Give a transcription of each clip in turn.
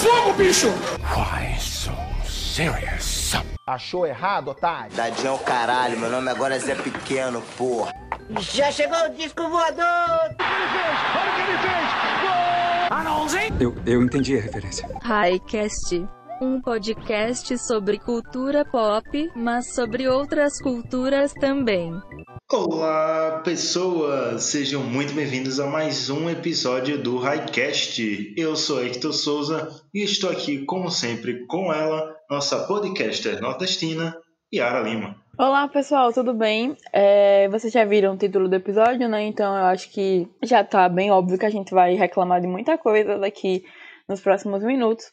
fogo, bicho! Why so serious? Achou errado, otário? Tadinho é o caralho, meu nome agora é Zé Pequeno, porra. Já chegou o disco voador! Olha o que ele fez! Eu, eu entendi a referência. Highcast. Um podcast sobre cultura pop, mas sobre outras culturas também. Olá, pessoas! Sejam muito bem-vindos a mais um episódio do Highcast. Eu sou Hector Souza e estou aqui, como sempre, com ela, nossa podcaster nordestina, Yara Lima. Olá, pessoal, tudo bem? É, vocês já viram o título do episódio, né? Então eu acho que já tá bem óbvio que a gente vai reclamar de muita coisa daqui nos próximos minutos.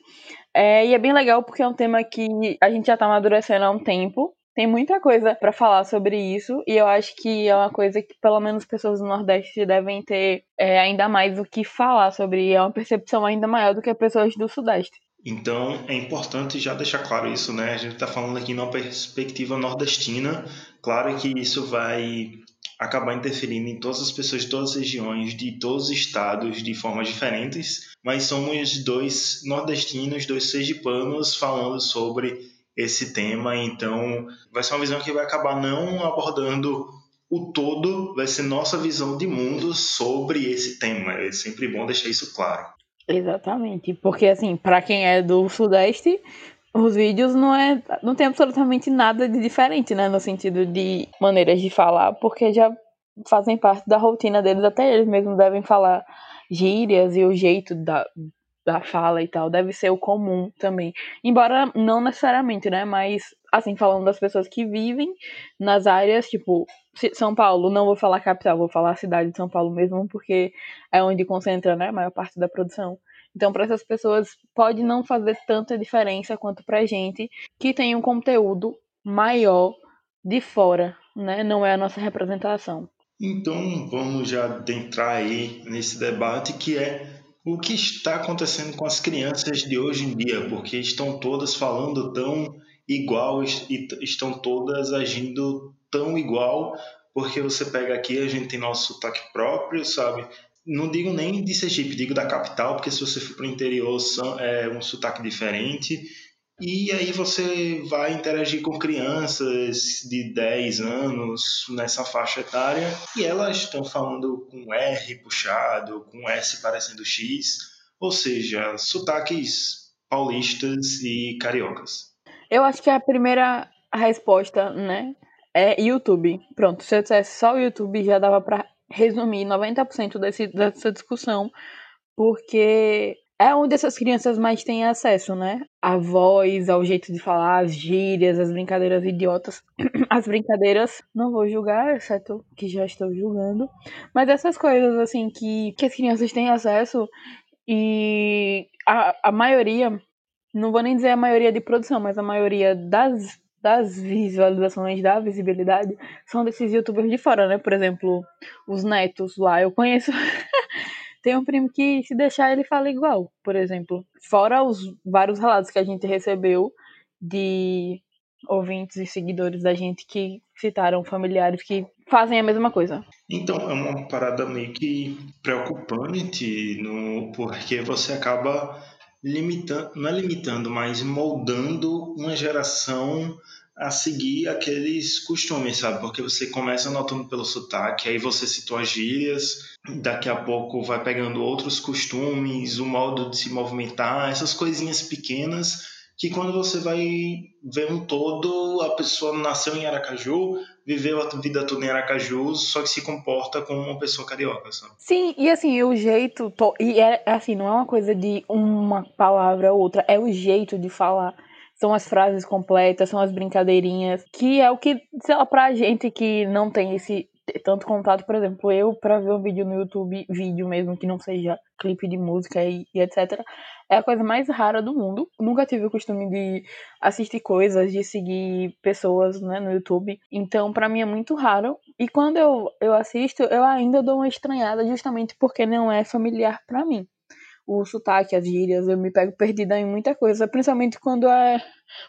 É, e é bem legal porque é um tema que a gente já tá amadurecendo há um tempo. Tem muita coisa para falar sobre isso e eu acho que é uma coisa que pelo menos pessoas do Nordeste devem ter é, ainda mais o que falar sobre. É uma percepção ainda maior do que pessoas do Sudeste. Então é importante já deixar claro isso, né? A gente está falando aqui numa perspectiva nordestina. Claro que isso vai acabar interferindo em todas as pessoas de todas as regiões, de todos os estados, de formas diferentes, mas somos dois nordestinos, dois sergipanos falando sobre esse tema, então vai ser uma visão que vai acabar não abordando o todo, vai ser nossa visão de mundo sobre esse tema. É sempre bom deixar isso claro. Exatamente, porque assim, para quem é do Sudeste, os vídeos não é não tem absolutamente nada de diferente, né, no sentido de maneiras de falar, porque já fazem parte da rotina deles, até eles mesmos devem falar gírias e o jeito da, da fala e tal, deve ser o comum também. Embora não necessariamente, né, mas assim, falando das pessoas que vivem nas áreas, tipo, São Paulo, não vou falar capital, vou falar cidade de São Paulo mesmo, porque é onde concentra, né, a maior parte da produção. Então, para essas pessoas, pode não fazer tanta diferença quanto para gente que tem um conteúdo maior de fora, né? Não é a nossa representação. Então, vamos já adentrar aí nesse debate que é o que está acontecendo com as crianças de hoje em dia, porque estão todas falando tão igual e estão todas agindo tão igual, porque você pega aqui, a gente tem nosso sotaque próprio, sabe? Não digo nem de Sergipe, digo da capital, porque se você for para o interior é um sotaque diferente. E aí você vai interagir com crianças de 10 anos nessa faixa etária e elas estão falando com R puxado, com S parecendo X, ou seja, sotaques paulistas e cariocas. Eu acho que a primeira resposta, né, é YouTube. Pronto, se eu dissesse só o YouTube já dava para resumir 90% desse, dessa discussão, porque é onde essas crianças mais têm acesso, né? A voz, ao jeito de falar, as gírias, as brincadeiras idiotas. As brincadeiras, não vou julgar, exceto que já estou julgando. Mas essas coisas, assim, que, que as crianças têm acesso e a, a maioria, não vou nem dizer a maioria de produção, mas a maioria das das visualizações, da visibilidade, são desses youtubers de fora, né? Por exemplo, os netos lá, eu conheço. Tem um primo que, se deixar, ele fala igual, por exemplo. Fora os vários relatos que a gente recebeu de ouvintes e seguidores da gente que citaram familiares que fazem a mesma coisa. Então, é uma parada meio que preocupante, no, porque você acaba limitando, não é limitando, mas moldando uma geração a seguir aqueles costumes, sabe? Porque você começa notando pelo sotaque, aí você citou as gírias, daqui a pouco vai pegando outros costumes, o modo de se movimentar, essas coisinhas pequenas que quando você vai ver um todo, a pessoa nasceu em Aracaju, viveu a vida toda em Aracaju, só que se comporta como uma pessoa carioca, sabe? Sim, e assim, o jeito, e é assim, não é uma coisa de uma palavra ou outra, é o jeito de falar. São as frases completas, são as brincadeirinhas, que é o que, sei lá, pra gente que não tem esse tanto contato, por exemplo, eu para ver um vídeo no YouTube, vídeo mesmo que não seja clipe de música e, e, etc, é a coisa mais rara do mundo. Nunca tive o costume de assistir coisas, de seguir pessoas, né, no YouTube. Então, para mim é muito raro. E quando eu, eu assisto, eu ainda dou uma estranhada justamente porque não é familiar para mim. O sotaque, as gírias, eu me pego perdida em muita coisa, principalmente quando é,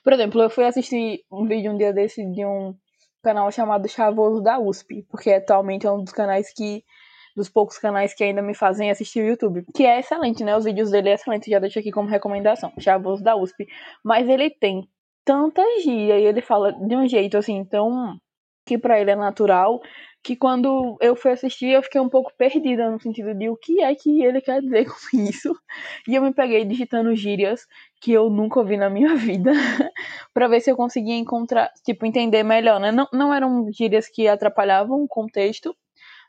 por exemplo, eu fui assistir um vídeo um dia desse de um canal chamado Chavoso da USP, porque atualmente é um dos canais que dos poucos canais que ainda me fazem assistir o YouTube. Que é excelente, né? Os vídeos dele é excelente, já deixo aqui como recomendação. Chavoso da USP. Mas ele tem tanta gíria e ele fala de um jeito assim tão que para ele é natural que quando eu fui assistir eu fiquei um pouco perdida no sentido de o que é que ele quer dizer com isso. E eu me peguei digitando gírias que eu nunca ouvi na minha vida para ver se eu conseguia encontrar, tipo, entender melhor, né? Não, não eram gírias que atrapalhavam o contexto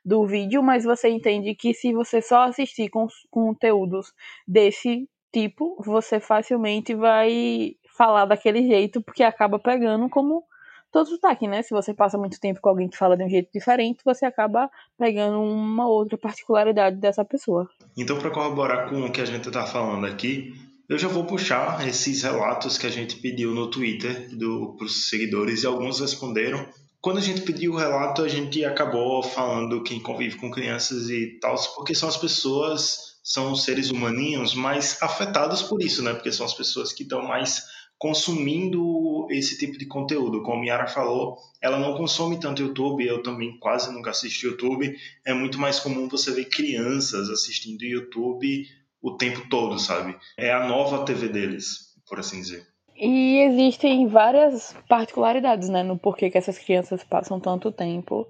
do vídeo, mas você entende que se você só assistir com conteúdos desse tipo, você facilmente vai falar daquele jeito, porque acaba pegando como todo sotaque, né? Se você passa muito tempo com alguém que fala de um jeito diferente, você acaba pegando uma outra particularidade dessa pessoa. Então, para corroborar com o que a gente está falando aqui, eu já vou puxar esses relatos que a gente pediu no Twitter para os seguidores e alguns responderam. Quando a gente pediu o relato, a gente acabou falando quem convive com crianças e tal, porque são as pessoas, são os seres humaninhos mais afetados por isso, né? Porque são as pessoas que estão mais consumindo esse tipo de conteúdo. Como a Yara falou, ela não consome tanto YouTube, eu também quase nunca assisto YouTube. É muito mais comum você ver crianças assistindo YouTube o tempo todo, sabe? É a nova TV deles, por assim dizer. E existem várias particularidades, né, no porquê que essas crianças passam tanto tempo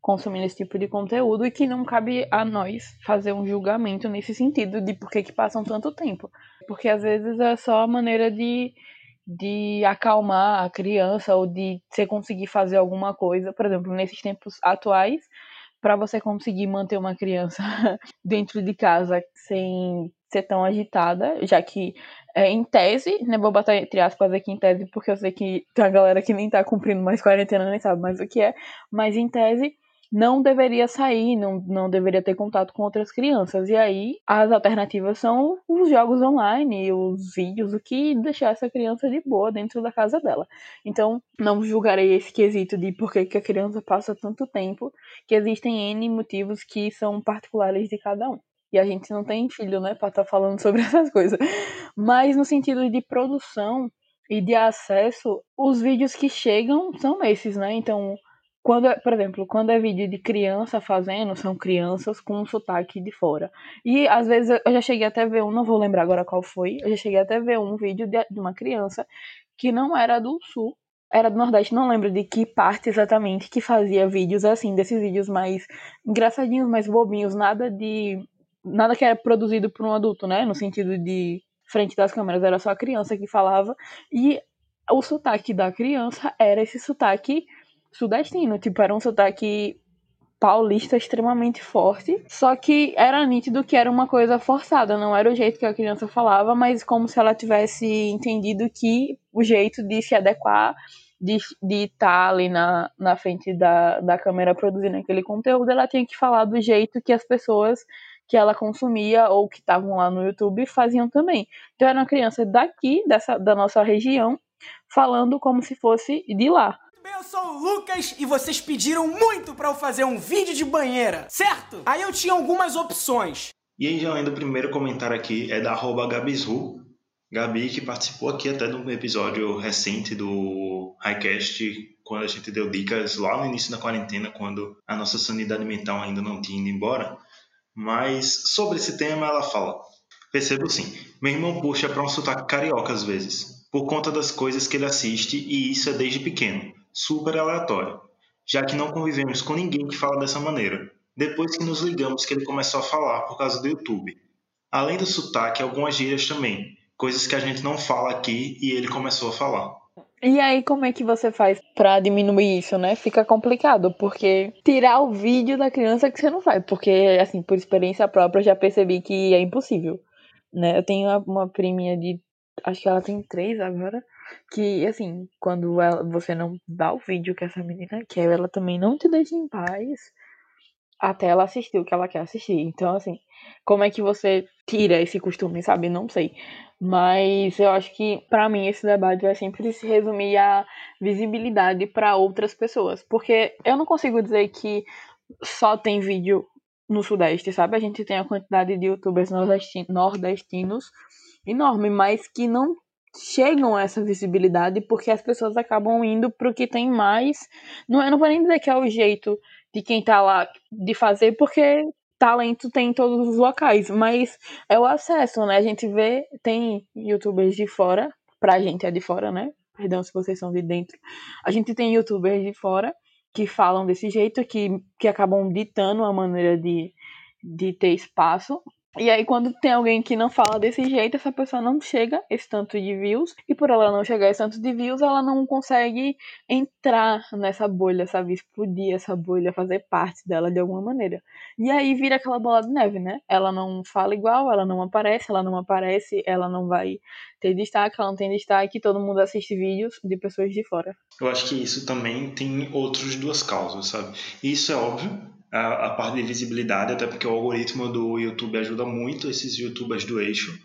consumindo esse tipo de conteúdo e que não cabe a nós fazer um julgamento nesse sentido de por que, passam tanto tempo. Porque às vezes é só a maneira de de acalmar a criança ou de você conseguir fazer alguma coisa, por exemplo, nesses tempos atuais, para você conseguir manter uma criança dentro de casa sem ser tão agitada, já que é, em tese, né, vou botar entre aspas aqui em tese, porque eu sei que tem a galera que nem tá cumprindo mais quarentena, nem sabe mais o que é, mas em tese, não deveria sair, não, não deveria ter contato com outras crianças. E aí as alternativas são os jogos online, os vídeos, o que deixar essa criança de boa dentro da casa dela. Então, não julgarei esse quesito de por que, que a criança passa tanto tempo, que existem N motivos que são particulares de cada um. E a gente não tem filho, né, pra estar tá falando sobre essas coisas. Mas no sentido de produção e de acesso, os vídeos que chegam são esses, né? Então, quando, é, por exemplo, quando é vídeo de criança fazendo, são crianças com um sotaque de fora. E às vezes eu já cheguei até ver um, não vou lembrar agora qual foi, eu já cheguei até ver um vídeo de, de uma criança que não era do sul, era do Nordeste, não lembro de que parte exatamente que fazia vídeos assim, desses vídeos mais engraçadinhos, mais bobinhos, nada de. Nada que era produzido por um adulto, né? No sentido de frente das câmeras, era só a criança que falava. E o sotaque da criança era esse sotaque sudestino, tipo, era um sotaque paulista extremamente forte, só que era nítido que era uma coisa forçada, não era o jeito que a criança falava, mas como se ela tivesse entendido que o jeito de se adequar, de estar tá ali na, na frente da, da câmera produzindo aquele conteúdo, ela tinha que falar do jeito que as pessoas que ela consumia ou que estavam lá no YouTube faziam também. Então era uma criança daqui, dessa, da nossa região, falando como se fosse de lá. Bem, eu sou o Lucas e vocês pediram muito para eu fazer um vídeo de banheira, certo? Aí eu tinha algumas opções. E aí, já lendo o primeiro comentário aqui, é da arroba Gabisru. Gabi, que participou aqui até de um episódio recente do Highcast, quando a gente deu dicas lá no início da quarentena, quando a nossa sanidade mental ainda não tinha ido embora. Mas sobre esse tema ela fala: Percebo sim, meu irmão puxa para um sotaque carioca às vezes, por conta das coisas que ele assiste e isso é desde pequeno super aleatório, já que não convivemos com ninguém que fala dessa maneira, depois que nos ligamos que ele começou a falar por causa do YouTube. Além do sotaque, algumas gírias também, coisas que a gente não fala aqui e ele começou a falar. E aí, como é que você faz para diminuir isso, né? Fica complicado, porque tirar o vídeo da criança que você não faz, porque, assim, por experiência própria, eu já percebi que é impossível, né? Eu tenho uma priminha de, acho que ela tem três agora, que, assim, quando ela, você não dá o vídeo que essa menina quer, ela também não te deixa em paz até ela assistir o que ela quer assistir. Então, assim, como é que você tira esse costume, sabe? Não sei. Mas eu acho que, para mim, esse debate vai sempre se resumir à visibilidade para outras pessoas. Porque eu não consigo dizer que só tem vídeo no Sudeste, sabe? A gente tem a quantidade de youtubers nordestinos enorme, mas que não chegam a essa visibilidade porque as pessoas acabam indo pro que tem mais. Não, eu não vou nem dizer que é o jeito de quem tá lá de fazer, porque talento tem em todos os locais, mas é o acesso, né? A gente vê, tem youtubers de fora, pra gente é de fora, né? Perdão se vocês são de dentro. A gente tem youtubers de fora que falam desse jeito, que, que acabam ditando a maneira de, de ter espaço. E aí, quando tem alguém que não fala desse jeito, essa pessoa não chega esse tanto de views. E por ela não chegar esse tanto de views, ela não consegue entrar nessa bolha, sabe? Explodir essa bolha, fazer parte dela de alguma maneira. E aí vira aquela bola de neve, né? Ela não fala igual, ela não aparece, ela não aparece, ela não vai ter destaque, ela não tem destaque, todo mundo assiste vídeos de pessoas de fora. Eu acho que isso também tem outras duas causas, sabe? Isso é óbvio, a, a parte de visibilidade, até porque o algoritmo do YouTube ajuda muito esses youtubers do eixo.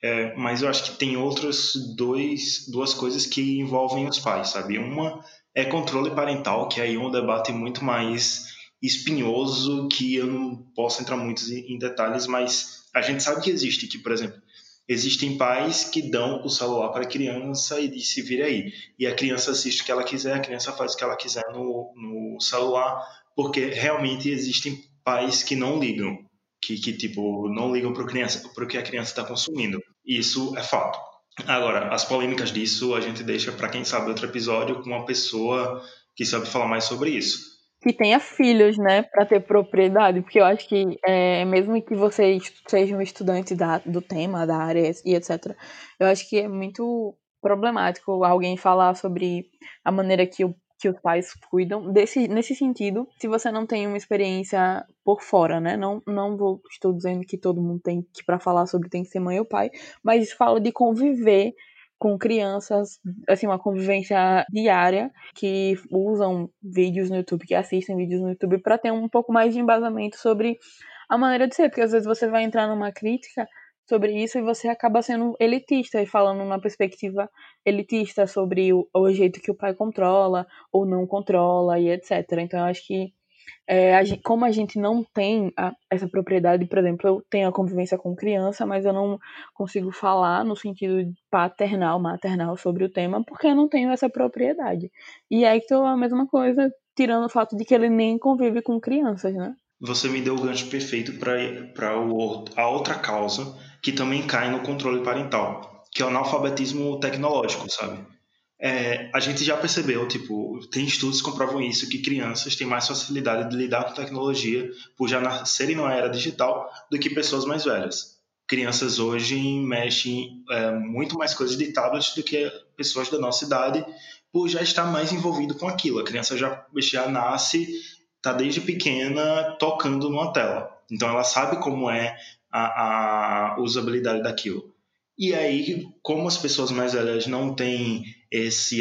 É, mas eu acho que tem outras duas coisas que envolvem os pais, sabe? Uma é controle parental, que aí é um debate muito mais espinhoso, que eu não posso entrar muito em detalhes, mas a gente sabe que existe, que, por exemplo, existem pais que dão o celular para a criança e se vira aí. E a criança assiste o que ela quiser, a criança faz o que ela quiser no, no celular, porque realmente existem pais que não ligam, que, que tipo, não ligam para criança, o que a criança está consumindo. Isso é fato. Agora, as polêmicas disso a gente deixa para quem sabe outro episódio com uma pessoa que sabe falar mais sobre isso. Que tenha filhos, né, para ter propriedade, porque eu acho que é, mesmo que você seja um estudante da, do tema, da área e etc., eu acho que é muito problemático alguém falar sobre a maneira que o que os pais cuidam. Desse, nesse sentido, se você não tem uma experiência por fora, né? Não, não vou, estou dizendo que todo mundo tem que, para falar sobre tem que ser mãe ou pai, mas falo de conviver com crianças, assim, uma convivência diária, que usam vídeos no YouTube, que assistem vídeos no YouTube, para ter um pouco mais de embasamento sobre a maneira de ser, porque às vezes você vai entrar numa crítica sobre isso e você acaba sendo elitista e falando uma perspectiva elitista sobre o, o, jeito que o pai controla ou não controla e etc. Então eu acho que é, a gente, como a gente não tem a, essa propriedade, por exemplo, eu tenho a convivência com criança, mas eu não consigo falar no sentido paternal, maternal sobre o tema, porque eu não tenho essa propriedade. E aí que a mesma coisa, tirando o fato de que ele nem convive com crianças, né? Você me deu o gancho perfeito para a outra causa que também cai no controle parental, que é o analfabetismo tecnológico, sabe? É, a gente já percebeu, tipo, tem estudos que comprovam isso, que crianças têm mais facilidade de lidar com tecnologia por já nascerem numa era digital do que pessoas mais velhas. Crianças hoje mexem é, muito mais coisas de tablet do que pessoas da nossa idade, por já estar mais envolvido com aquilo. A criança já, já nasce, está desde pequena tocando numa tela. Então ela sabe como é a, a usabilidade daquilo. E aí, como as pessoas mais velhas não têm esse,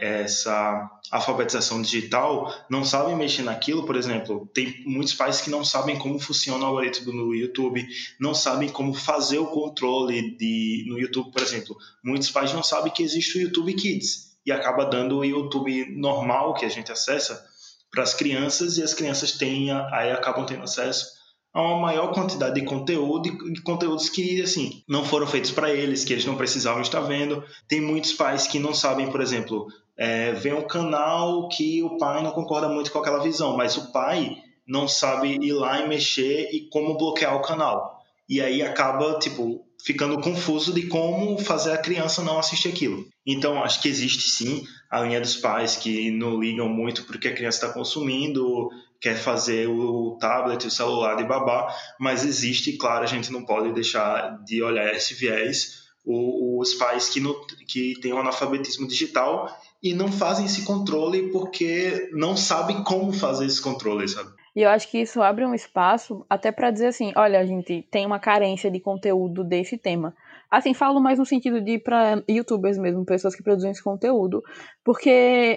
essa alfabetização digital, não sabem mexer naquilo, por exemplo, tem muitos pais que não sabem como funciona o algoritmo no YouTube, não sabem como fazer o controle de, no YouTube, por exemplo. Muitos pais não sabem que existe o YouTube Kids e acaba dando o YouTube normal que a gente acessa para as crianças e as crianças têm, aí acabam tendo acesso a uma maior quantidade de conteúdo e conteúdos que assim não foram feitos para eles, que eles não precisavam estar vendo. Tem muitos pais que não sabem, por exemplo, é, vê um canal que o pai não concorda muito com aquela visão, mas o pai não sabe ir lá e mexer e como bloquear o canal. E aí acaba, tipo, ficando confuso de como fazer a criança não assistir aquilo. Então, acho que existe sim a linha dos pais que não ligam muito porque a criança está consumindo, quer fazer o tablet, o celular de babá, mas existe, claro, a gente não pode deixar de olhar esse viés, os pais que, não, que têm um analfabetismo digital e não fazem esse controle porque não sabem como fazer esse controle, sabe? E eu acho que isso abre um espaço até para dizer assim, olha, a gente tem uma carência de conteúdo desse tema. Assim, falo mais no sentido de para youtubers mesmo, pessoas que produzem esse conteúdo, porque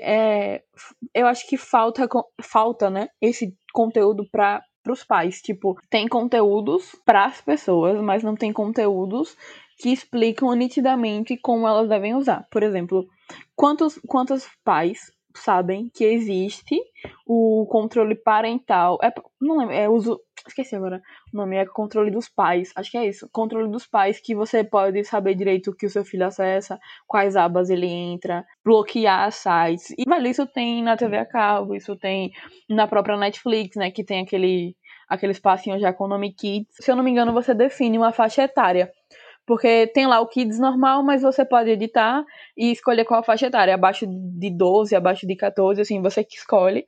é, eu acho que falta, falta né, esse conteúdo para os pais. Tipo, tem conteúdos para as pessoas, mas não tem conteúdos que explicam nitidamente como elas devem usar. Por exemplo, quantos, quantos pais sabem que existe o controle parental. É, não lembro, é uso. Esqueci agora. O nome é controle dos pais. Acho que é isso. Controle dos pais, que você pode saber direito o que o seu filho acessa, quais abas ele entra, bloquear sites. E, velho, isso tem na TV a cabo, isso tem na própria Netflix, né? Que tem aquele aqueles passinhos já com o nome Kids. Se eu não me engano, você define uma faixa etária. Porque tem lá o Kids normal, mas você pode editar e escolher qual faixa etária. Abaixo de 12, abaixo de 14, assim, você que escolhe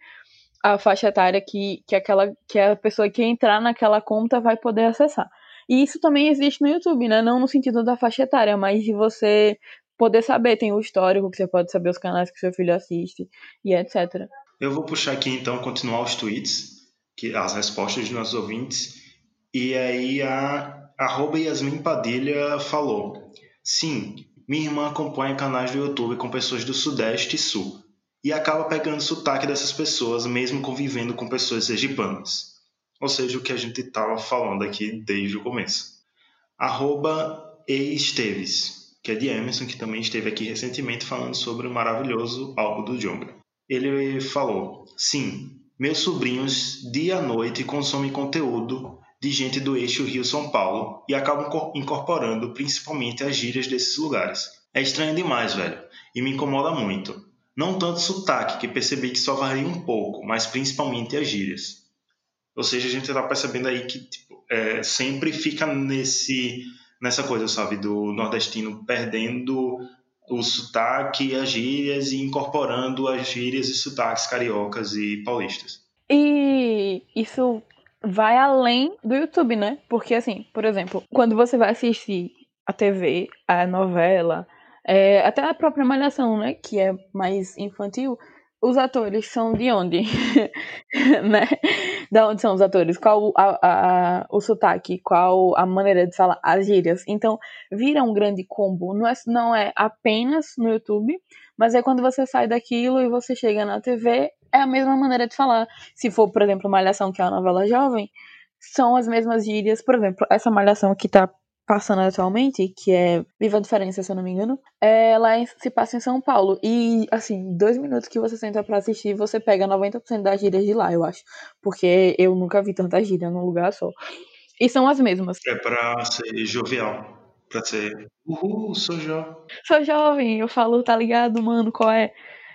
a faixa etária que, que, aquela, que a pessoa que entrar naquela conta vai poder acessar. E isso também existe no YouTube, né? Não no sentido da faixa etária, mas de você poder saber. Tem o histórico, que você pode saber os canais que seu filho assiste e etc. Eu vou puxar aqui então, continuar os tweets, que, as respostas dos nossos ouvintes. E aí a arroba Yasmin Padilha falou: Sim, minha irmã acompanha canais do YouTube com pessoas do Sudeste e Sul e acaba pegando sotaque dessas pessoas, mesmo convivendo com pessoas sergipanas. Ou seja, o que a gente estava falando aqui desde o começo. Arroba Esteves, que é de Emerson, que também esteve aqui recentemente falando sobre o maravilhoso álbum do Jonga. Ele falou: Sim, meus sobrinhos dia e noite consomem conteúdo de gente do eixo Rio-São Paulo e acabam incorporando principalmente as gírias desses lugares. É estranho demais, velho, e me incomoda muito. Não tanto sotaque, que percebi que só varia um pouco, mas principalmente as gírias. Ou seja, a gente está percebendo aí que tipo, é, sempre fica nesse nessa coisa, sabe, do nordestino perdendo o sotaque e as gírias e incorporando as gírias e sotaques cariocas e paulistas. E isso vai além do YouTube, né? Porque, assim, por exemplo, quando você vai assistir a TV, a novela, é, até a própria Malhação, né? Que é mais infantil, os atores são de onde? né? Da onde são os atores? Qual a, a, o sotaque? Qual a maneira de falar? As gírias. Então, vira um grande combo. Não é, não é apenas no YouTube, mas é quando você sai daquilo e você chega na TV, é a mesma maneira de falar. Se for, por exemplo, Malhação, que é uma novela jovem, são as mesmas gírias. Por exemplo, essa Malhação que tá passando atualmente, que é Viva a Diferença, se eu não me engano, ela se passa em São Paulo. E, assim, dois minutos que você senta pra assistir, você pega 90% das gírias de lá, eu acho. Porque eu nunca vi tanta gíria num lugar só. E são as mesmas. É pra ser jovial. Pra ser. Uhul, sou jovem. Sou jovem, eu falo, tá ligado, mano, qual é?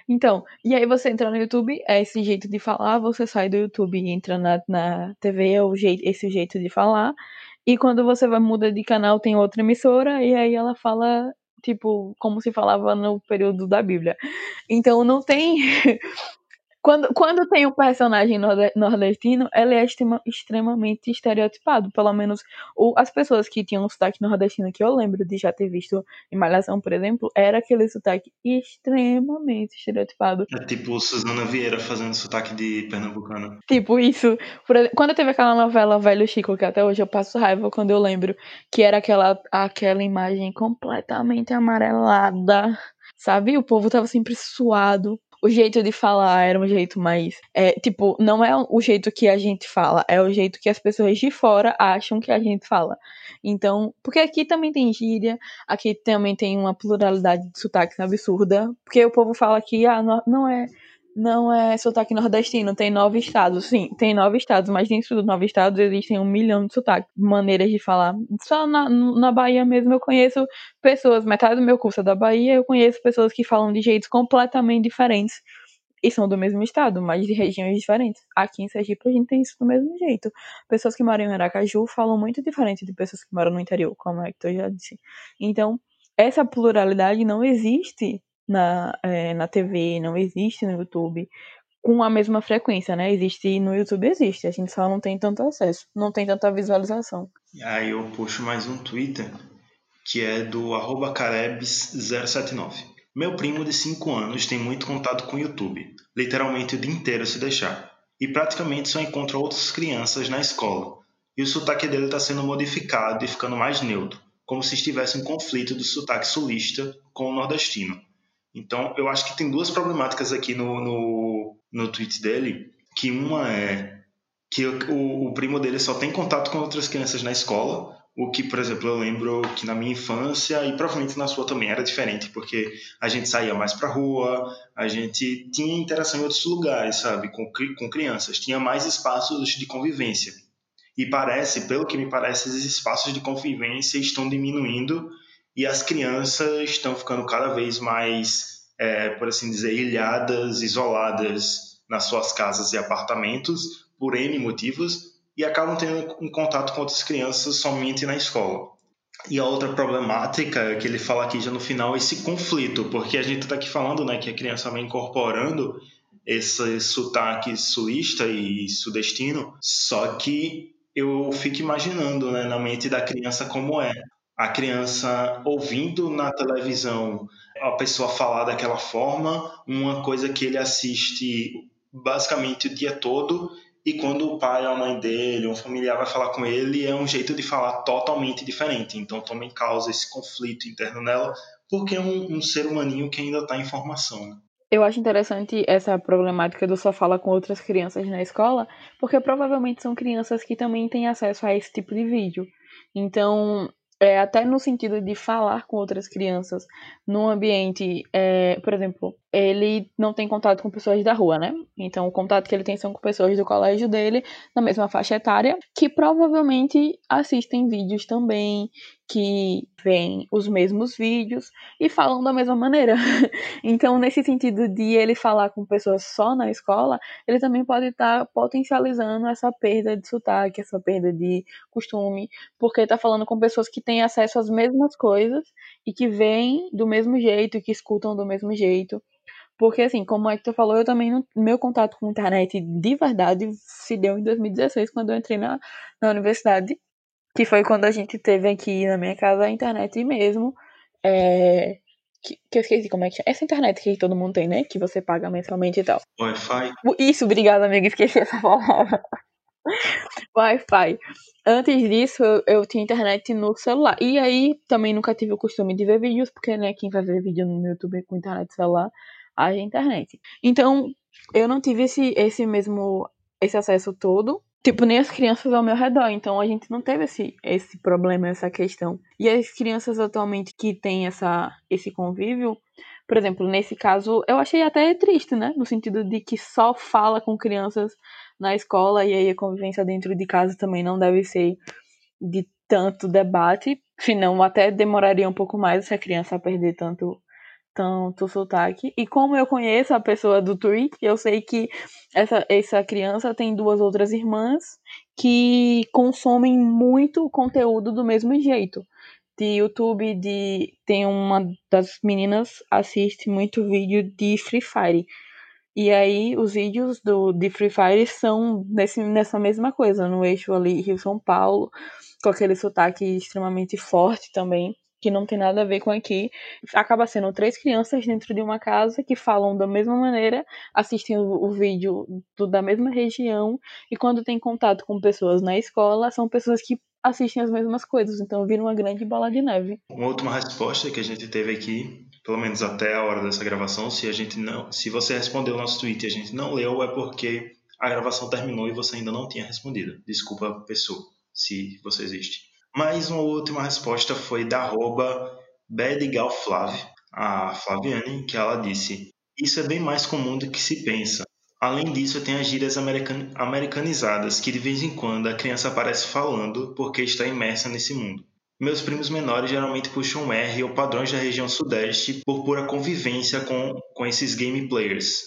Então, e aí você entra no YouTube, é esse jeito de falar, você sai do YouTube e entra na, na TV, é o jeito, esse jeito de falar. E quando você vai mudar de canal, tem outra emissora, e aí ela fala, tipo, como se falava no período da Bíblia. Então não tem Quando, quando tem um personagem nordestino, ele é extrema, extremamente estereotipado. Pelo menos o, as pessoas que tinham um sotaque nordestino, que eu lembro de já ter visto em Malhação, por exemplo, era aquele sotaque extremamente estereotipado. É tipo Suzana Vieira fazendo sotaque de pernambucana. Tipo isso. Por, quando teve aquela novela Velho Chico, que até hoje eu passo raiva quando eu lembro, que era aquela, aquela imagem completamente amarelada. Sabe? O povo tava sempre suado o jeito de falar era um jeito mais. É, tipo, não é o jeito que a gente fala, é o jeito que as pessoas de fora acham que a gente fala. Então, porque aqui também tem gíria, aqui também tem uma pluralidade de sotaques absurda, porque o povo fala que ah, não é não é sotaque nordestino, tem nove estados. Sim, tem nove estados, mas dentro dos nove estados existem um milhão de sotaques, maneiras de falar. Só na, na Bahia mesmo eu conheço pessoas, metade do meu curso é da Bahia, eu conheço pessoas que falam de jeitos completamente diferentes. E são do mesmo estado, mas de regiões diferentes. Aqui em Sergipe a gente tem isso do mesmo jeito. Pessoas que moram em Aracaju falam muito diferente de pessoas que moram no interior, como é que eu já disse. Então, essa pluralidade não existe na, é, na TV, não existe no YouTube com a mesma frequência, né? Existe no YouTube, existe. A gente só não tem tanto acesso, não tem tanta visualização. Aí eu puxo mais um Twitter, que é do carebs079. Meu primo de 5 anos tem muito contato com o YouTube, literalmente o dia inteiro se deixar. E praticamente só encontra outras crianças na escola. E o sotaque dele está sendo modificado e ficando mais neutro, como se estivesse um conflito do sotaque sulista com o nordestino. Então, eu acho que tem duas problemáticas aqui no, no, no tweet dele, que uma é que o, o, primo dele só tem contato com outras crianças na escola, o que, por exemplo, eu lembro que na minha infância, e provavelmente na sua também, era diferente, porque a gente saía mais pra rua, a gente tinha interação em outros lugares, sabe, com, com crianças, tinha mais espaços de convivência. E parece, pelo que me parece, esses espaços de convivência estão diminuindo e as crianças estão ficando cada vez mais, é, por assim dizer, ilhadas, isoladas nas suas casas e apartamentos por N motivos, e acabam tendo um contato com outras crianças somente na escola. E a outra problemática que ele fala aqui já no final é esse conflito, porque a gente está aqui falando né, que a criança vai incorporando esse sotaque sulista e sudestino, só que eu fico imaginando né, na mente da criança como é. A criança ouvindo na televisão a pessoa falar daquela forma, uma coisa que ele assiste basicamente o dia todo, e quando o pai, a mãe dele, um familiar vai falar com ele, é um jeito de falar totalmente diferente. Então também causa esse conflito interno nela, porque é um, um ser humaninho que ainda está em formação. Né? Eu acho interessante essa problemática do só fala com outras crianças na escola, porque provavelmente são crianças que também têm acesso a esse tipo de vídeo. Então, é, até no sentido de falar com outras crianças num ambiente, é, por exemplo, ele não tem contato com pessoas da rua, né? Então, o contato que ele tem são com pessoas do colégio dele, na mesma faixa etária, que provavelmente assistem vídeos também, que veem os mesmos vídeos e falam da mesma maneira. então, nesse sentido de ele falar com pessoas só na escola, ele também pode estar potencializando essa perda de sotaque, essa perda de costume, porque está falando com pessoas que têm acesso às mesmas coisas e que veem do mesmo jeito que escutam do mesmo jeito. Porque, assim, como é que tu falou, eu também, meu contato com a internet de verdade se deu em 2016, quando eu entrei na, na universidade que foi quando a gente teve aqui na minha casa a internet mesmo. É, que, que, eu esqueci como é que chama. Essa internet que todo mundo tem, né? Que você paga mensalmente e tal. Wi-Fi. Isso, obrigada, amiga. Esqueci essa palavra. Wi-Fi. Antes disso, eu, eu, tinha internet no celular. E aí, também nunca tive o costume de ver vídeos, porque, né, quem vai ver vídeo no YouTube com internet celular, haja internet. Então, eu não tive esse, esse mesmo, esse acesso todo tipo, nem as crianças ao meu redor. Então a gente não teve esse, esse problema, essa questão. E as crianças atualmente que têm essa, esse convívio, por exemplo, nesse caso, eu achei até triste, né? No sentido de que só fala com crianças na escola e aí a convivência dentro de casa também não deve ser de tanto debate. Senão, até demoraria um pouco mais se a criança perder tanto tanto sotaque. E como eu conheço a pessoa do tweet, eu sei que essa, essa criança tem duas outras irmãs que consomem muito conteúdo do mesmo jeito. De YouTube, de tem uma das meninas assiste muito vídeo de Free Fire. E aí os vídeos do de Free Fire são nesse, nessa mesma coisa, no eixo ali Rio São Paulo, com aquele sotaque extremamente forte também que não tem nada a ver com aqui. Acaba sendo três crianças dentro de uma casa que falam da mesma maneira, assistem o, o vídeo do, da mesma região, e quando tem contato com pessoas na escola, são pessoas que assistem as mesmas coisas, então vira uma grande bola de neve. Uma última resposta que a gente teve aqui, pelo menos até a hora dessa gravação, se a gente não, se você respondeu o nosso tweet e a gente não leu, é porque a gravação terminou e você ainda não tinha respondido. Desculpa, pessoa, se você existe. Mais uma última resposta foi da arroba a Flaviane, que ela disse: Isso é bem mais comum do que se pensa. Além disso, tem as gírias american americanizadas, que de vez em quando a criança aparece falando porque está imersa nesse mundo. Meus primos menores geralmente puxam R ou padrões da região sudeste por pura convivência com, com esses game players.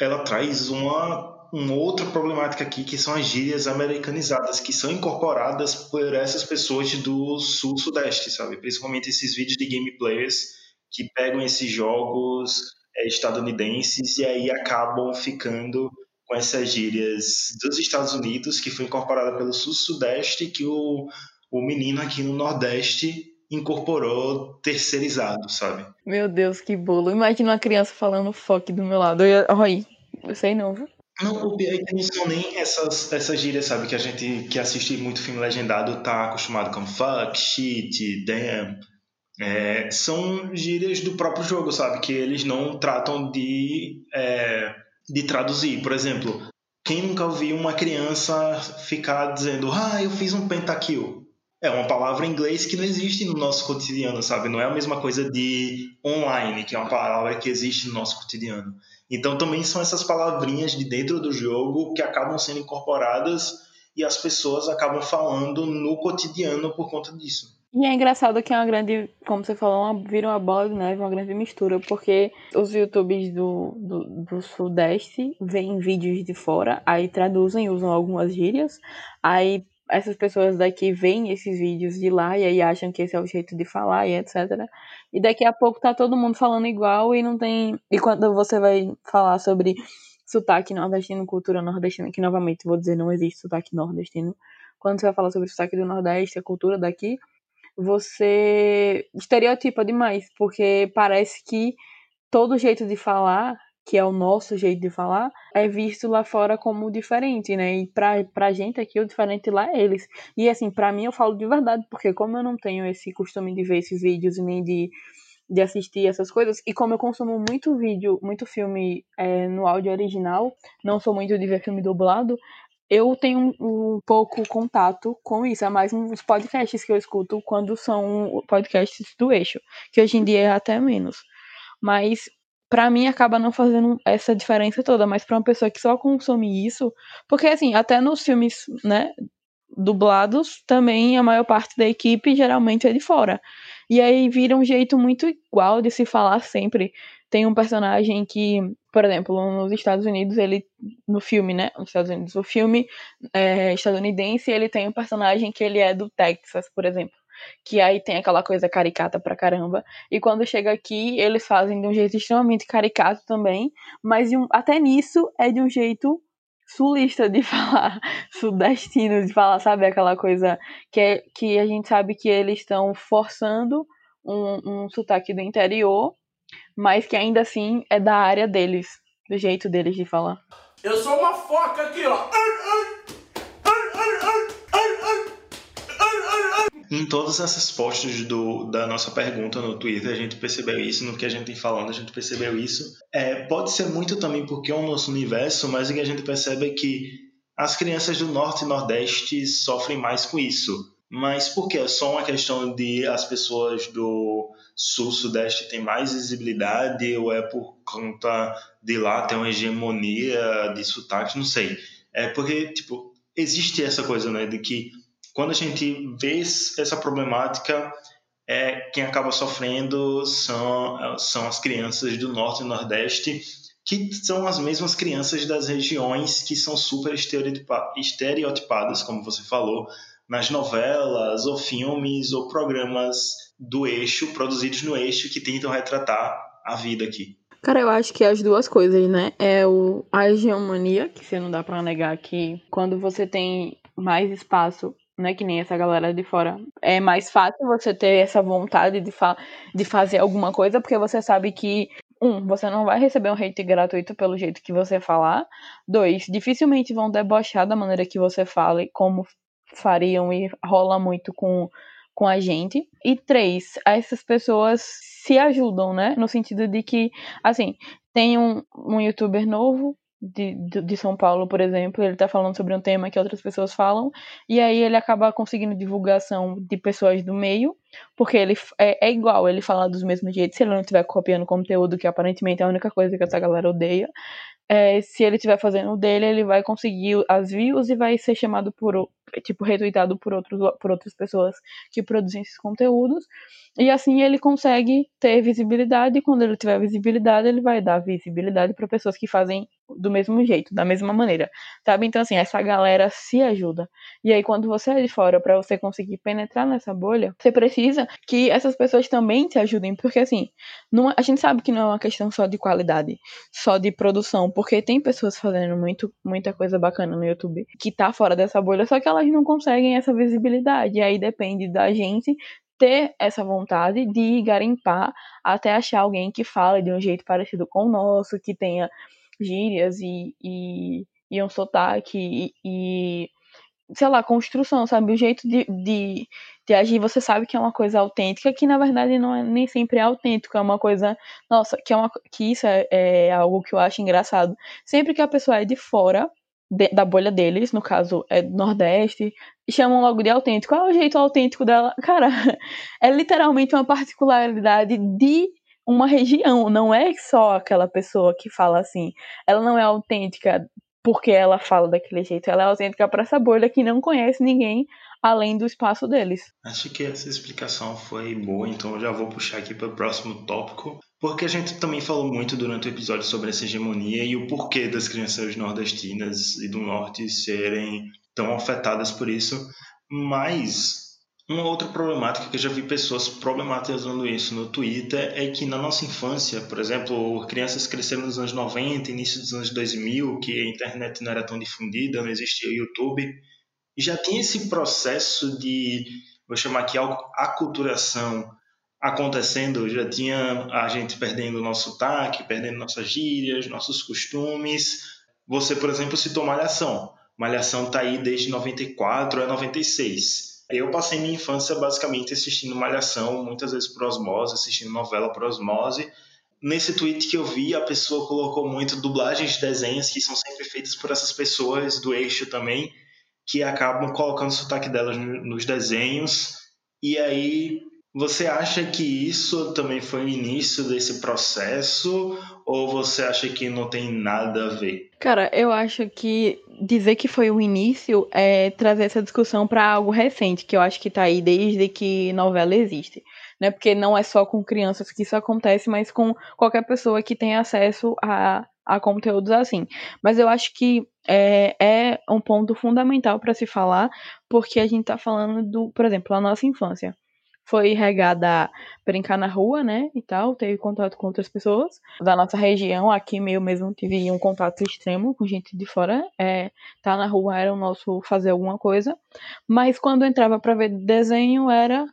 Ela traz uma uma outra problemática aqui que são as gírias americanizadas, que são incorporadas por essas pessoas do sul-sudeste, sabe? Principalmente esses vídeos de game players que pegam esses jogos é, estadunidenses e aí acabam ficando com essas gírias dos Estados Unidos, que foi incorporada pelo sul-sudeste, que o, o menino aqui no Nordeste incorporou terceirizado, sabe? Meu Deus, que bolo. Imagina uma criança falando fuck do meu lado. Eu ia... Oi, eu sei não, viu? Não, o pior é que não são nem essas, essas gírias, sabe? Que a gente que assiste muito filme legendado tá acostumado com fuck, shit, damn. É, são gírias do próprio jogo, sabe? Que eles não tratam de, é, de traduzir. Por exemplo, quem nunca ouviu uma criança ficar dizendo, ah, eu fiz um pentakill? É uma palavra em inglês que não existe no nosso cotidiano, sabe? Não é a mesma coisa de online, que é uma palavra que existe no nosso cotidiano. Então também são essas palavrinhas de dentro do jogo que acabam sendo incorporadas e as pessoas acabam falando no cotidiano por conta disso. E é engraçado que é uma grande, como você falou, uma, vira uma bola de neve, uma grande mistura, porque os youtubers do, do, do Sudeste veem vídeos de fora, aí traduzem, usam algumas gírias, aí essas pessoas daqui veem esses vídeos de lá e aí acham que esse é o jeito de falar e etc. E daqui a pouco tá todo mundo falando igual e não tem. E quando você vai falar sobre sotaque nordestino, cultura nordestina, que novamente vou dizer, não existe sotaque nordestino. Quando você vai falar sobre sotaque do Nordeste, a cultura daqui, você estereotipa demais, porque parece que todo jeito de falar, que é o nosso jeito de falar, é visto lá fora como diferente, né? E pra, pra gente aqui, o diferente lá é eles. E assim, pra mim eu falo de verdade, porque como eu não tenho esse costume de ver esses vídeos nem de, de assistir essas coisas, e como eu consumo muito vídeo, muito filme é, no áudio original, não sou muito de ver filme dublado, eu tenho um, um, pouco contato com isso, é mais uns podcasts que eu escuto quando são podcasts do eixo, que hoje em dia é até menos. Mas para mim acaba não fazendo essa diferença toda, mas para uma pessoa que só consome isso, porque assim, até nos filmes, né, dublados, também a maior parte da equipe geralmente é de fora. E aí vira um jeito muito igual de se falar sempre. Tem um personagem que por exemplo, nos Estados Unidos, ele, no filme, né? Nos Estados Unidos, o filme é, estadunidense, ele tem um personagem que ele é do Texas, por exemplo. Que aí tem aquela coisa caricata pra caramba. E quando chega aqui, eles fazem de um jeito extremamente caricato também. Mas um, até nisso é de um jeito sulista de falar, sudestino de falar, sabe? Aquela coisa que, é, que a gente sabe que eles estão forçando um, um sotaque do interior mas que ainda assim é da área deles, do jeito deles de falar. Eu sou uma foca aqui, ó. Em todas essas posts do, da nossa pergunta no Twitter, a gente percebeu isso, no que a gente tem falando, a gente percebeu isso. É, pode ser muito também porque é o nosso universo, mas o que a gente percebe é que as crianças do Norte e Nordeste sofrem mais com isso. Mas por quê? É só uma questão de as pessoas do sul-sudeste têm mais visibilidade ou é por conta de lá ter uma hegemonia de sotaque? Não sei. É porque, tipo, existe essa coisa, né, de que quando a gente vê essa problemática, é, quem acaba sofrendo são, são as crianças do norte e nordeste, que são as mesmas crianças das regiões que são super estereotipadas, como você falou, nas novelas, ou filmes, ou programas do eixo, produzidos no eixo, que tentam retratar a vida aqui. Cara, eu acho que as duas coisas, né? É o, a hegemonia, que você não dá para negar que quando você tem mais espaço, né, que nem essa galera de fora, é mais fácil você ter essa vontade de, fa de fazer alguma coisa, porque você sabe que um, você não vai receber um hate gratuito pelo jeito que você falar. Dois, dificilmente vão debochar da maneira que você fala, como fariam e rola muito com, com a gente. E três, essas pessoas se ajudam, né? No sentido de que, assim, tem um, um youtuber novo de, de, São Paulo, por exemplo, ele tá falando sobre um tema que outras pessoas falam, e aí ele acaba conseguindo divulgação de pessoas do meio, porque ele é, é igual, ele fala dos mesmos jeitos, se ele não estiver copiando conteúdo, que aparentemente é a única coisa que essa galera odeia, é, se ele estiver fazendo o dele, ele vai conseguir as views e vai ser chamado por, tipo, retweetado por, outros, por outras pessoas que produzem esses conteúdos. E assim ele consegue ter visibilidade, e quando ele tiver visibilidade, ele vai dar visibilidade para pessoas que fazem do mesmo jeito, da mesma maneira, sabe? Então, assim, essa galera se ajuda. E aí, quando você é de fora, para você conseguir penetrar nessa bolha, você precisa que essas pessoas também te ajudem, porque, assim, não, é, a gente sabe que não é uma questão só de qualidade, só de produção, porque tem pessoas fazendo muito, muita coisa bacana no YouTube que tá fora dessa bolha, só que elas não conseguem essa visibilidade. E aí depende da gente ter essa vontade de garimpar até achar alguém que fale de um jeito parecido com o nosso, que tenha gírias e, e, e um sotaque e, e, sei lá, construção, sabe? O jeito de, de, de, agir, você sabe que é uma coisa autêntica, que na verdade não é nem sempre é autêntico, é uma coisa, nossa, que, é uma, que isso é, é algo que eu acho engraçado. Sempre que a pessoa é de fora, da bolha deles, no caso é do Nordeste, chamam logo de autêntico. Qual é o jeito autêntico dela? Cara, é literalmente uma particularidade de uma região, não é só aquela pessoa que fala assim. Ela não é autêntica porque ela fala daquele jeito. Ela é autêntica para essa bolha que não conhece ninguém além do espaço deles. Acho que essa explicação foi boa, então eu já vou puxar aqui para o próximo tópico, porque a gente também falou muito durante o episódio sobre essa hegemonia e o porquê das crianças nordestinas e do norte serem tão afetadas por isso, mas uma outra problemática que eu já vi pessoas problematizando isso no Twitter é que na nossa infância, por exemplo, crianças cresceram nos anos 90, início dos anos 2000, que a internet não era tão difundida, não existia o YouTube, e já tinha esse processo de, vou chamar aqui, aculturação acontecendo, já tinha a gente perdendo nosso sotaque, perdendo nossas gírias, nossos costumes. Você, por exemplo, citou Malhação. Malhação está aí desde 94 a 96. Eu passei minha infância basicamente assistindo Malhação, muitas vezes por osmose, assistindo novela por osmose. Nesse tweet que eu vi, a pessoa colocou muito dublagens de desenhos que são sempre feitas por essas pessoas do eixo também, que acabam colocando o sotaque delas nos desenhos. E aí, você acha que isso também foi o início desse processo? Ou você acha que não tem nada a ver? Cara, eu acho que dizer que foi o início é trazer essa discussão para algo recente, que eu acho que tá aí desde que novela existe. Né? Porque não é só com crianças que isso acontece, mas com qualquer pessoa que tem acesso a, a conteúdos assim. Mas eu acho que é, é um ponto fundamental para se falar, porque a gente está falando do, por exemplo, a nossa infância. Foi regada a brincar na rua, né? E tal, teve contato com outras pessoas da nossa região. Aqui meio mesmo tive um contato extremo com gente de fora. É, tá na rua era o nosso fazer alguma coisa. Mas quando entrava para ver desenho, era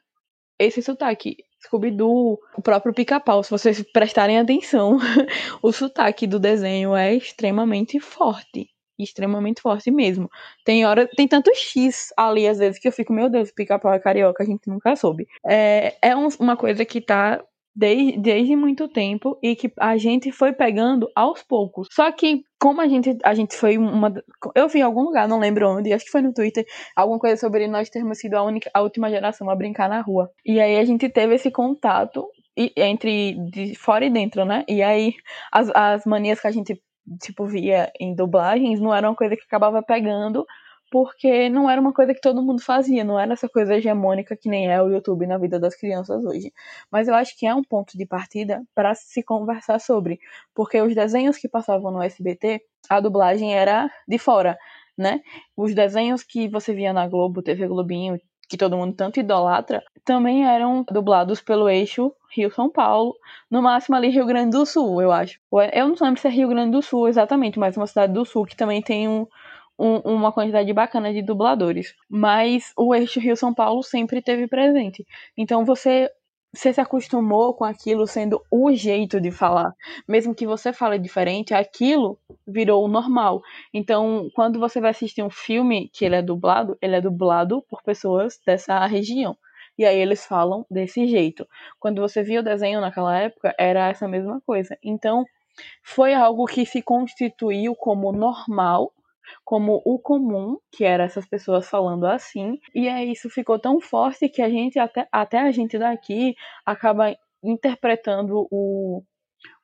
esse sotaque. Scooby-Doo, o próprio pica-pau, se vocês prestarem atenção, o sotaque do desenho é extremamente forte. Extremamente forte mesmo. Tem hora, tem tanto X ali, às vezes, que eu fico, meu Deus, pica-pau é carioca, a gente nunca soube. É, é um, uma coisa que tá desde, desde muito tempo e que a gente foi pegando aos poucos. Só que, como a gente, a gente foi uma. Eu vi em algum lugar, não lembro onde, acho que foi no Twitter, alguma coisa sobre nós termos sido a, única, a última geração a brincar na rua. E aí a gente teve esse contato entre de fora e dentro, né? E aí as, as manias que a gente tipo via em dublagens não eram uma coisa que acabava pegando porque não era uma coisa que todo mundo fazia, não era essa coisa hegemônica que nem é o YouTube na vida das crianças hoje. Mas eu acho que é um ponto de partida para se conversar sobre, porque os desenhos que passavam no SBT, a dublagem era de fora, né? Os desenhos que você via na Globo, TV Globinho, que todo mundo tanto idolatra, também eram dublados pelo eixo Rio-São Paulo, no máximo ali Rio Grande do Sul, eu acho. Eu não lembro se é Rio Grande do Sul exatamente, mas uma cidade do Sul que também tem um, um, uma quantidade bacana de dubladores. Mas o eixo Rio-São Paulo sempre teve presente. Então você você se acostumou com aquilo sendo o jeito de falar. Mesmo que você fale diferente, aquilo virou o normal. Então, quando você vai assistir um filme que ele é dublado, ele é dublado por pessoas dessa região. E aí eles falam desse jeito. Quando você via o desenho naquela época, era essa mesma coisa. Então, foi algo que se constituiu como normal como o comum, que era essas pessoas falando assim, e aí isso ficou tão forte que a gente, até, até a gente daqui, acaba interpretando o,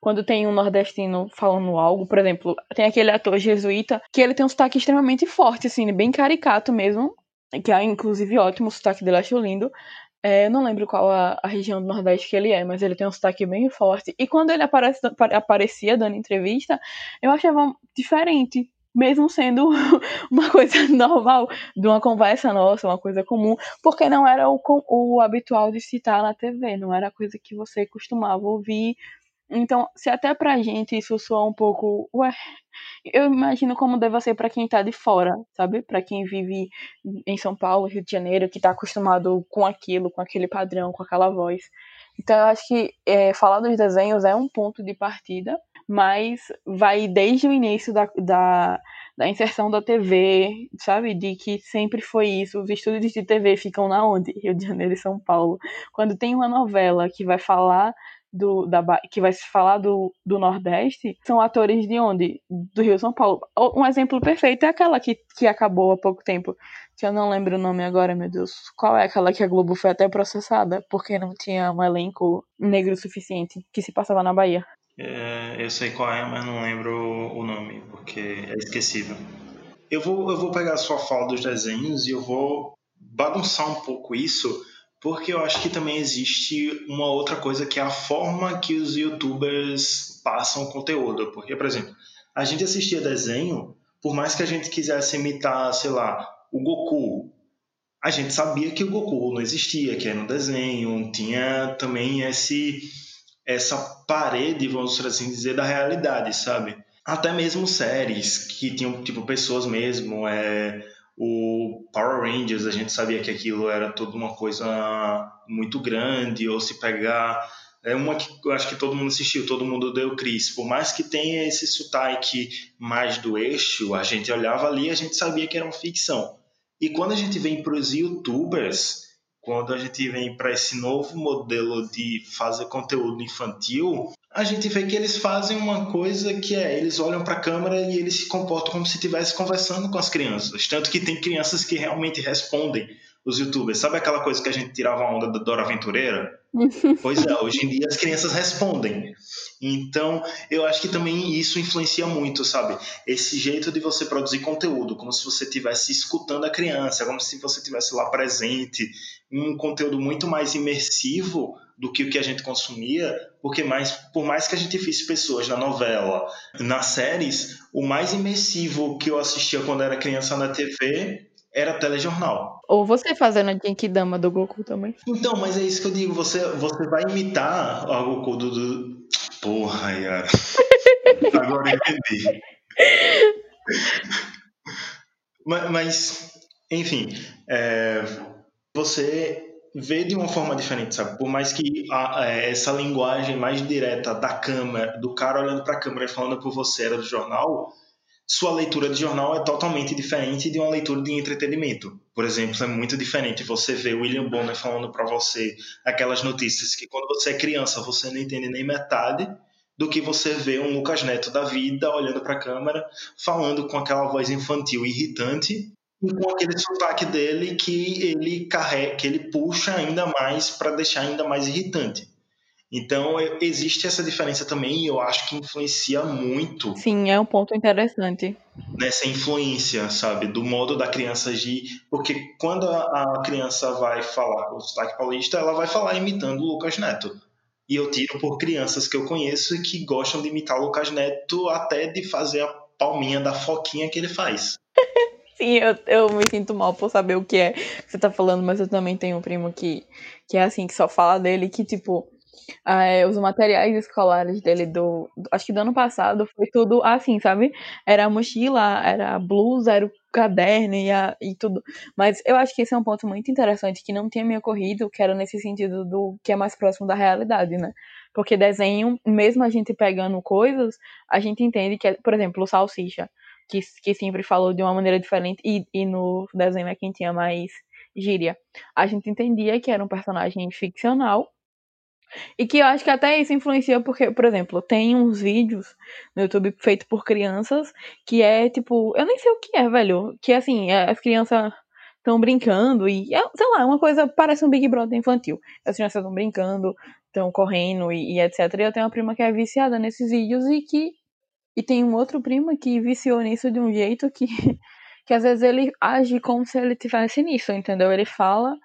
quando tem um nordestino falando algo, por exemplo, tem aquele ator jesuíta que ele tem um sotaque extremamente forte, assim, bem caricato mesmo, que é inclusive ótimo, o sotaque dele acho lindo. É, eu não lembro qual a, a, região do Nordeste que ele é, mas ele tem um sotaque bem forte. E quando ele aparece, aparecia dando entrevista, eu achava diferente mesmo sendo uma coisa normal, de uma conversa nossa, uma coisa comum, porque não era o, o habitual de citar na TV, não era coisa que você costumava ouvir. Então, se até pra gente isso soa um pouco, ué, eu imagino como deve ser para quem tá de fora, sabe? Para quem vive em São Paulo, Rio de Janeiro, que tá acostumado com aquilo, com aquele padrão, com aquela voz. Então, eu acho que é, falar dos desenhos é um ponto de partida, mas vai desde o início da, da, da, inserção da TV, sabe? De que sempre foi isso. Os estúdios de TV ficam na onde? Rio de Janeiro e São Paulo. Quando tem uma novela que vai falar do, da, que vai se falar do, do Nordeste, são atores de onde? Do Rio São Paulo. Um exemplo perfeito é aquela que, que acabou há pouco tempo, que eu não lembro o nome agora, meu Deus. Qual é aquela que a Globo foi até processada porque não tinha um elenco negro suficiente, que se passava na Bahia? É, eu sei qual é, mas não lembro o nome, porque é esquecível. Eu vou, eu vou pegar a sua fala dos desenhos e eu vou bagunçar um pouco isso, porque eu acho que também existe uma outra coisa que é a forma que os youtubers passam o conteúdo. Porque, por exemplo, a gente assistia desenho, por mais que a gente quisesse imitar, sei lá, o Goku, a gente sabia que o Goku não existia, que era um desenho, tinha também esse essa parede, vamos assim dizer, da realidade, sabe? Até mesmo séries que tinham tipo pessoas mesmo, é o Power Rangers, a gente sabia que aquilo era toda uma coisa muito grande, ou se pegar é uma que eu acho que todo mundo assistiu, todo mundo deu Chris. Por mais que tenha esse sotaque mais do eixo, a gente olhava ali e a gente sabia que era uma ficção. E quando a gente vem para os youtubers, quando a gente vem para esse novo modelo de fazer conteúdo infantil, a gente vê que eles fazem uma coisa que é, eles olham para a câmera e eles se comportam como se estivesse conversando com as crianças. Tanto que tem crianças que realmente respondem os youtubers. Sabe aquela coisa que a gente tirava a onda da Dora Aventureira? pois é, hoje em dia as crianças respondem. Então, eu acho que também isso influencia muito, sabe? Esse jeito de você produzir conteúdo, como se você estivesse escutando a criança, como se você estivesse lá presente, um conteúdo muito mais imersivo do que o que a gente consumia, porque mais, por mais que a gente visse pessoas na novela, nas séries, o mais imersivo que eu assistia quando era criança na TV era telejornal. Ou você fazendo a Genkidama do Goku também. Então, mas é isso que eu digo, você, você vai imitar o Goku do... do... Porra, Yara. Agora entendi. mas, mas, enfim, é, você vê de uma forma diferente, sabe? Por mais que a, é, essa linguagem mais direta da câmera, do cara olhando para a câmera e falando por você era do jornal, sua leitura de jornal é totalmente diferente de uma leitura de entretenimento. Por exemplo, é muito diferente você ver William Bonner falando para você aquelas notícias que quando você é criança você não entende nem metade do que você vê um Lucas Neto da vida olhando para a câmera, falando com aquela voz infantil irritante e com aquele sotaque dele que ele carrega, que ele puxa ainda mais para deixar ainda mais irritante. Então, existe essa diferença também e eu acho que influencia muito. Sim, é um ponto interessante. Nessa influência, sabe? Do modo da criança agir. Porque quando a criança vai falar com o sotaque paulista, ela vai falar imitando o Lucas Neto. E eu tiro por crianças que eu conheço que gostam de imitar o Lucas Neto até de fazer a palminha da foquinha que ele faz. Sim, eu, eu me sinto mal por saber o que é que você tá falando, mas eu também tenho um primo que, que é assim, que só fala dele, que tipo é, os materiais escolares dele do, do, Acho que do ano passado foi tudo assim, sabe? Era a mochila, era a blusa, era o caderno e, a, e tudo. Mas eu acho que esse é um ponto muito interessante que não tinha me ocorrido, que era nesse sentido do que é mais próximo da realidade, né? Porque desenho, mesmo a gente pegando coisas, a gente entende que, por exemplo, o Salsicha, que, que sempre falou de uma maneira diferente, e, e no desenho é quem tinha mais gíria. A gente entendia que era um personagem ficcional, e que eu acho que até isso influencia porque, por exemplo, tem uns vídeos no YouTube feitos por crianças que é tipo, eu nem sei o que é, velho. Que assim, é, as crianças estão brincando e, é, sei lá, uma coisa parece um Big Brother infantil. As crianças estão brincando, estão correndo e, e, etc. E eu tenho uma prima que é viciada nesses vídeos e que. E tem um outro primo que viciou nisso de um jeito que. que às vezes ele age como se ele tivesse nisso, entendeu? Ele fala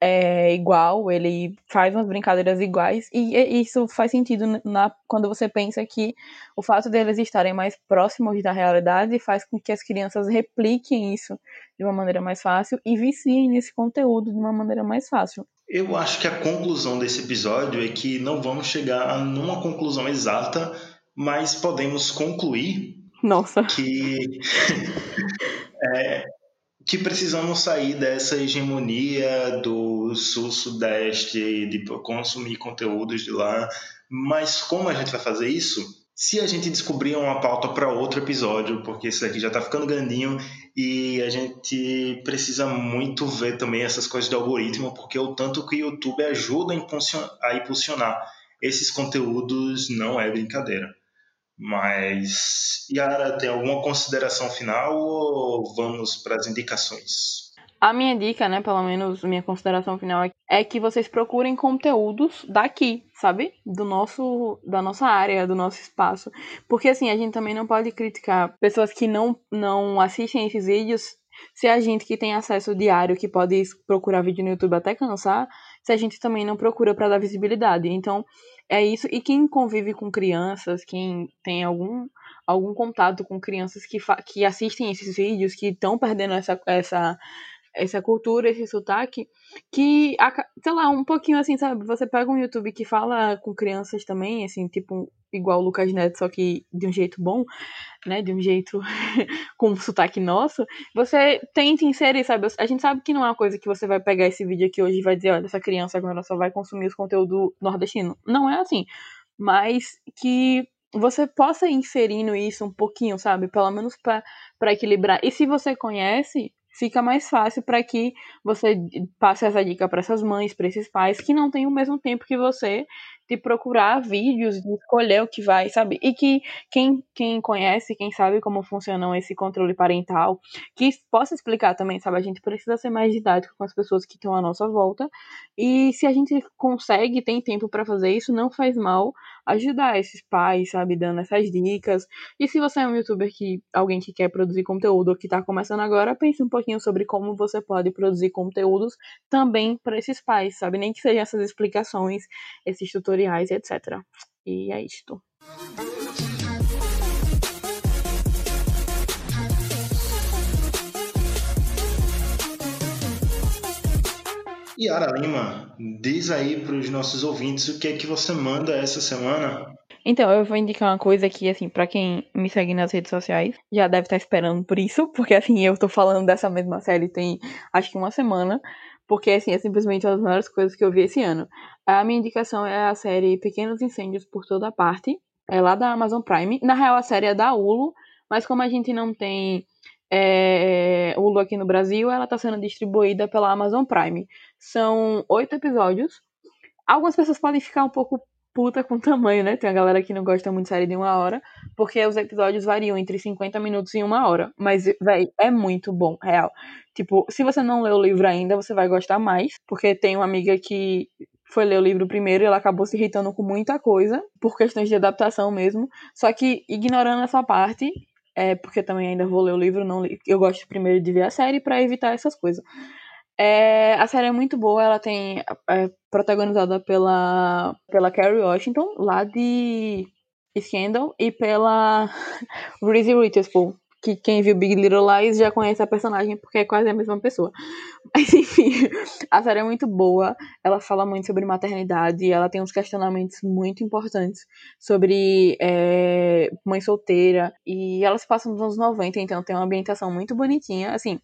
é igual, ele faz umas brincadeiras iguais, e, isso faz sentido na, quando você pensa que o fato deles estarem mais próximos da realidade faz com que as crianças repliquem isso de uma maneira mais fácil e viciem nesse conteúdo de uma maneira mais fácil. Eu acho que a conclusão desse episódio é que não vamos chegar a numa conclusão exata, mas podemos concluir Nossa. que é, que precisamos sair dessa hegemonia do sul-sudeste, de consumir conteúdos de lá. Mas como a gente vai fazer isso? Se a gente descobrir uma pauta para outro episódio, porque esse daqui já está ficando grandinho e a gente precisa muito ver também essas coisas de algoritmo, porque o tanto que o YouTube ajuda a impulsionar esses conteúdos não é brincadeira. Mas, Yara, tem alguma consideração final ou vamos para as indicações? A minha dica, né, pelo menos minha consideração final é- é que vocês procurem conteúdos daqui, sabe? Do nosso da nossa área, do nosso espaço. Porque assim, a gente também não pode criticar pessoas que não não assistem esses vídeos se a gente que tem acesso diário, que pode procurar vídeo no YouTube até cansar, se a gente também não procura para dar visibilidade. Então, é isso. E quem convive com crianças, quem tem algum algum contato com crianças que, que assistem esses vídeos, que estão perdendo essa, essa, essa cultura, esse sotaque, que, sei lá, um pouquinho assim, sabe? Você pega um YouTube que fala com crianças também, assim, tipo, igual o Lucas Neto, só que de um jeito bom, né? De um jeito com um sotaque nosso, você tenta inserir, sabe? A gente sabe que não é uma coisa que você vai pegar esse vídeo aqui hoje e vai dizer, olha, essa criança agora só vai consumir os conteúdos nordestinos. Não é assim. Mas que você possa ir inserindo isso um pouquinho, sabe? Pelo menos para equilibrar. E se você conhece, fica mais fácil para que você passe essa dica para essas mães, para esses pais que não têm o mesmo tempo que você de procurar vídeos, de escolher o que vai, sabe? E que quem, quem conhece, quem sabe como funciona esse controle parental, que possa explicar também, sabe? A gente precisa ser mais didático com as pessoas que estão à nossa volta. E se a gente consegue, tem tempo para fazer isso, não faz mal ajudar esses pais, sabe? Dando essas dicas. E se você é um youtuber que alguém que quer produzir conteúdo ou que tá começando agora, pense um pouquinho sobre como você pode produzir conteúdos também para esses pais, sabe? Nem que sejam essas explicações, esses tutoriais e etc. E é isto. Yara Lima, diz aí para os nossos ouvintes o que é que você manda essa semana. Então, eu vou indicar uma coisa que, assim, pra quem me segue nas redes sociais, já deve estar esperando por isso, porque, assim, eu tô falando dessa mesma série tem, acho que uma semana, porque, assim, é simplesmente uma das melhores coisas que eu vi esse ano. A minha indicação é a série Pequenos Incêndios por Toda Parte, é lá da Amazon Prime. Na real, a série é da Hulu, mas como a gente não tem é, Hulu aqui no Brasil, ela tá sendo distribuída pela Amazon Prime. São oito episódios. Algumas pessoas podem ficar um pouco puta com o tamanho, né? Tem a galera que não gosta muito de série de uma hora, porque os episódios variam entre 50 minutos e uma hora. Mas, véi, é muito bom, real. Tipo, se você não leu o livro ainda, você vai gostar mais, porque tem uma amiga que foi ler o livro primeiro e ela acabou se irritando com muita coisa, por questões de adaptação mesmo. Só que, ignorando essa parte, é porque também ainda vou ler o livro, não li, eu gosto primeiro de ver a série para evitar essas coisas. É, a série é muito boa, ela tem é, protagonizada pela pela Kerry Washington, lá de Scandal, e pela Reese Witherspoon, que quem viu Big Little Lies já conhece a personagem porque é quase a mesma pessoa. Mas enfim, a série é muito boa, ela fala muito sobre maternidade, ela tem uns questionamentos muito importantes sobre é, mãe solteira, e ela se passa nos anos 90, então tem uma ambientação muito bonitinha, assim,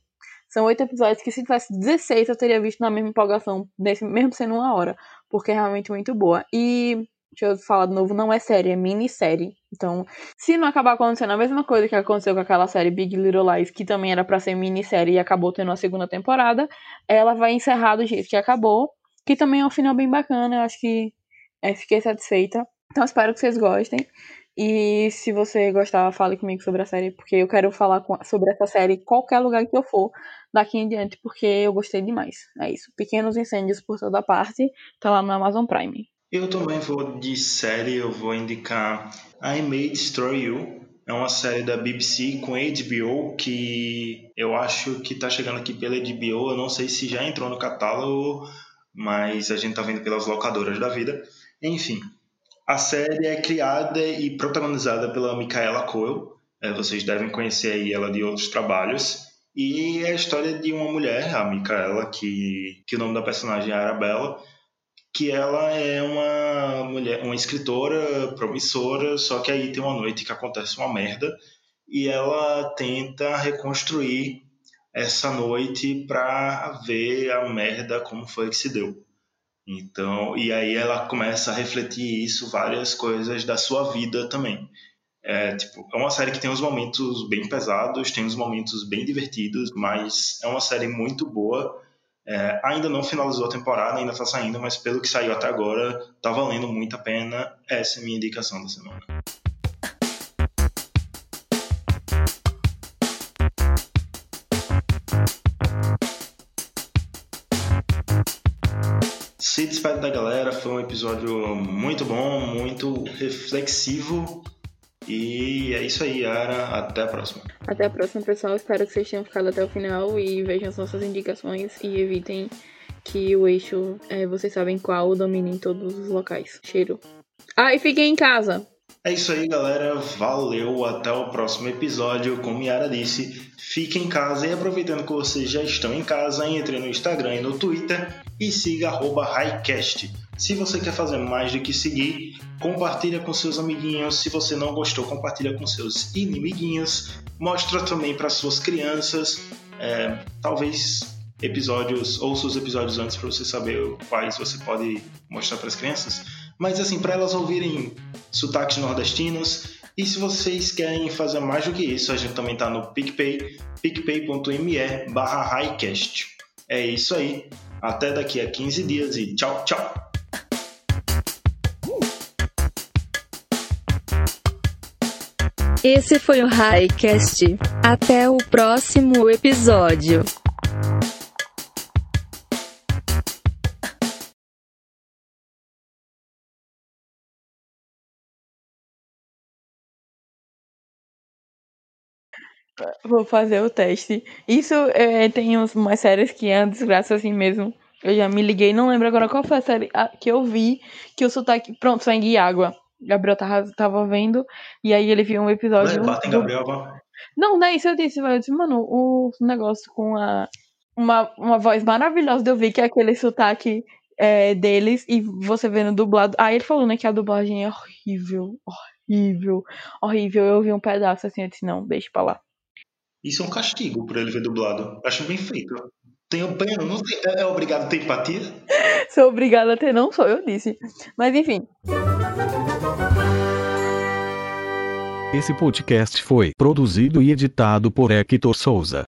são oito episódios que se tivesse 16 eu teria visto na mesma empolgação, nesse, mesmo sendo uma hora, porque é realmente muito boa. E, deixa eu falar de novo, não é série, é minissérie. Então, se não acabar acontecendo a mesma coisa que aconteceu com aquela série Big Little Lies, que também era para ser minissérie e acabou tendo a segunda temporada, ela vai encerrar do jeito que acabou, que também é um final bem bacana, eu acho que é, fiquei satisfeita. Então, espero que vocês gostem. E se você gostar, fale comigo sobre a série, porque eu quero falar com, sobre essa série em qualquer lugar que eu for daqui em diante, porque eu gostei demais. É isso. Pequenos incêndios por toda parte, tá lá no Amazon Prime. Eu também vou de série, eu vou indicar I May Destroy You. É uma série da BBC com HBO que eu acho que tá chegando aqui pela HBO. Eu não sei se já entrou no catálogo, mas a gente tá vendo pelas locadoras da vida. Enfim, a série é criada e protagonizada pela Micaela Coel. É, vocês devem conhecer aí ela de outros trabalhos. E é a história de uma mulher, a Micaela, que, que o nome da personagem é Arabella, que ela é uma mulher, uma escritora promissora, só que aí tem uma noite que acontece uma merda e ela tenta reconstruir essa noite para ver a merda como foi que se deu. Então, e aí ela começa a refletir isso, várias coisas da sua vida também. É, tipo, é uma série que tem uns momentos bem pesados, tem uns momentos bem divertidos, mas é uma série muito boa. É, ainda não finalizou a temporada, ainda está saindo, mas pelo que saiu até agora, tá valendo muito a pena. Essa é a minha indicação da semana. Episódio muito bom, muito reflexivo. E é isso aí, Yara. Até a próxima. Até a próxima, pessoal. Espero que vocês tenham ficado até o final e vejam as nossas indicações e evitem que o eixo, é, vocês sabem qual, domine em todos os locais. Cheiro. Ah, e fiquem em casa. É isso aí, galera. Valeu. Até o próximo episódio. Como Yara disse, fiquem em casa e aproveitando que vocês já estão em casa, entre no Instagram e no Twitter e siga HighCast. Se você quer fazer mais do que seguir, compartilha com seus amiguinhos. Se você não gostou, compartilha com seus inimiguinhos. Mostra também para suas crianças. É, talvez episódios, ouça os episódios antes para você saber quais você pode mostrar para as crianças. Mas assim, para elas ouvirem sotaques nordestinos. E se vocês querem fazer mais do que isso, a gente também está no PicPay, picpay.me barra highcast. É isso aí. Até daqui a 15 dias e tchau, tchau! Esse foi o Highcast. Até o próximo episódio. Vou fazer o teste. Isso é, tem umas séries que é uma desgraça assim mesmo. Eu já me liguei, não lembro agora qual foi a série que eu vi que o sotaque. Pronto, sangue e água. Gabriel tava, tava vendo, e aí ele viu um episódio. Não é Batem do- Gabriel. Não, não é isso eu disse. Eu disse, mano, o negócio com a. Uma, uma voz maravilhosa de ouvir, que é aquele sotaque é, deles, e você vendo dublado. Aí ele falou, né, que a dublagem é horrível, horrível, horrível. Eu ouvi um pedaço assim, eu disse, não, deixa pra lá. Isso é um castigo por ele ver dublado. Acho bem feito. Tenho pena, não tem, é, é obrigado a ter empatia? Sou obrigada a ter, não sou, eu disse. Mas enfim. Esse podcast foi produzido e editado por Hector Souza.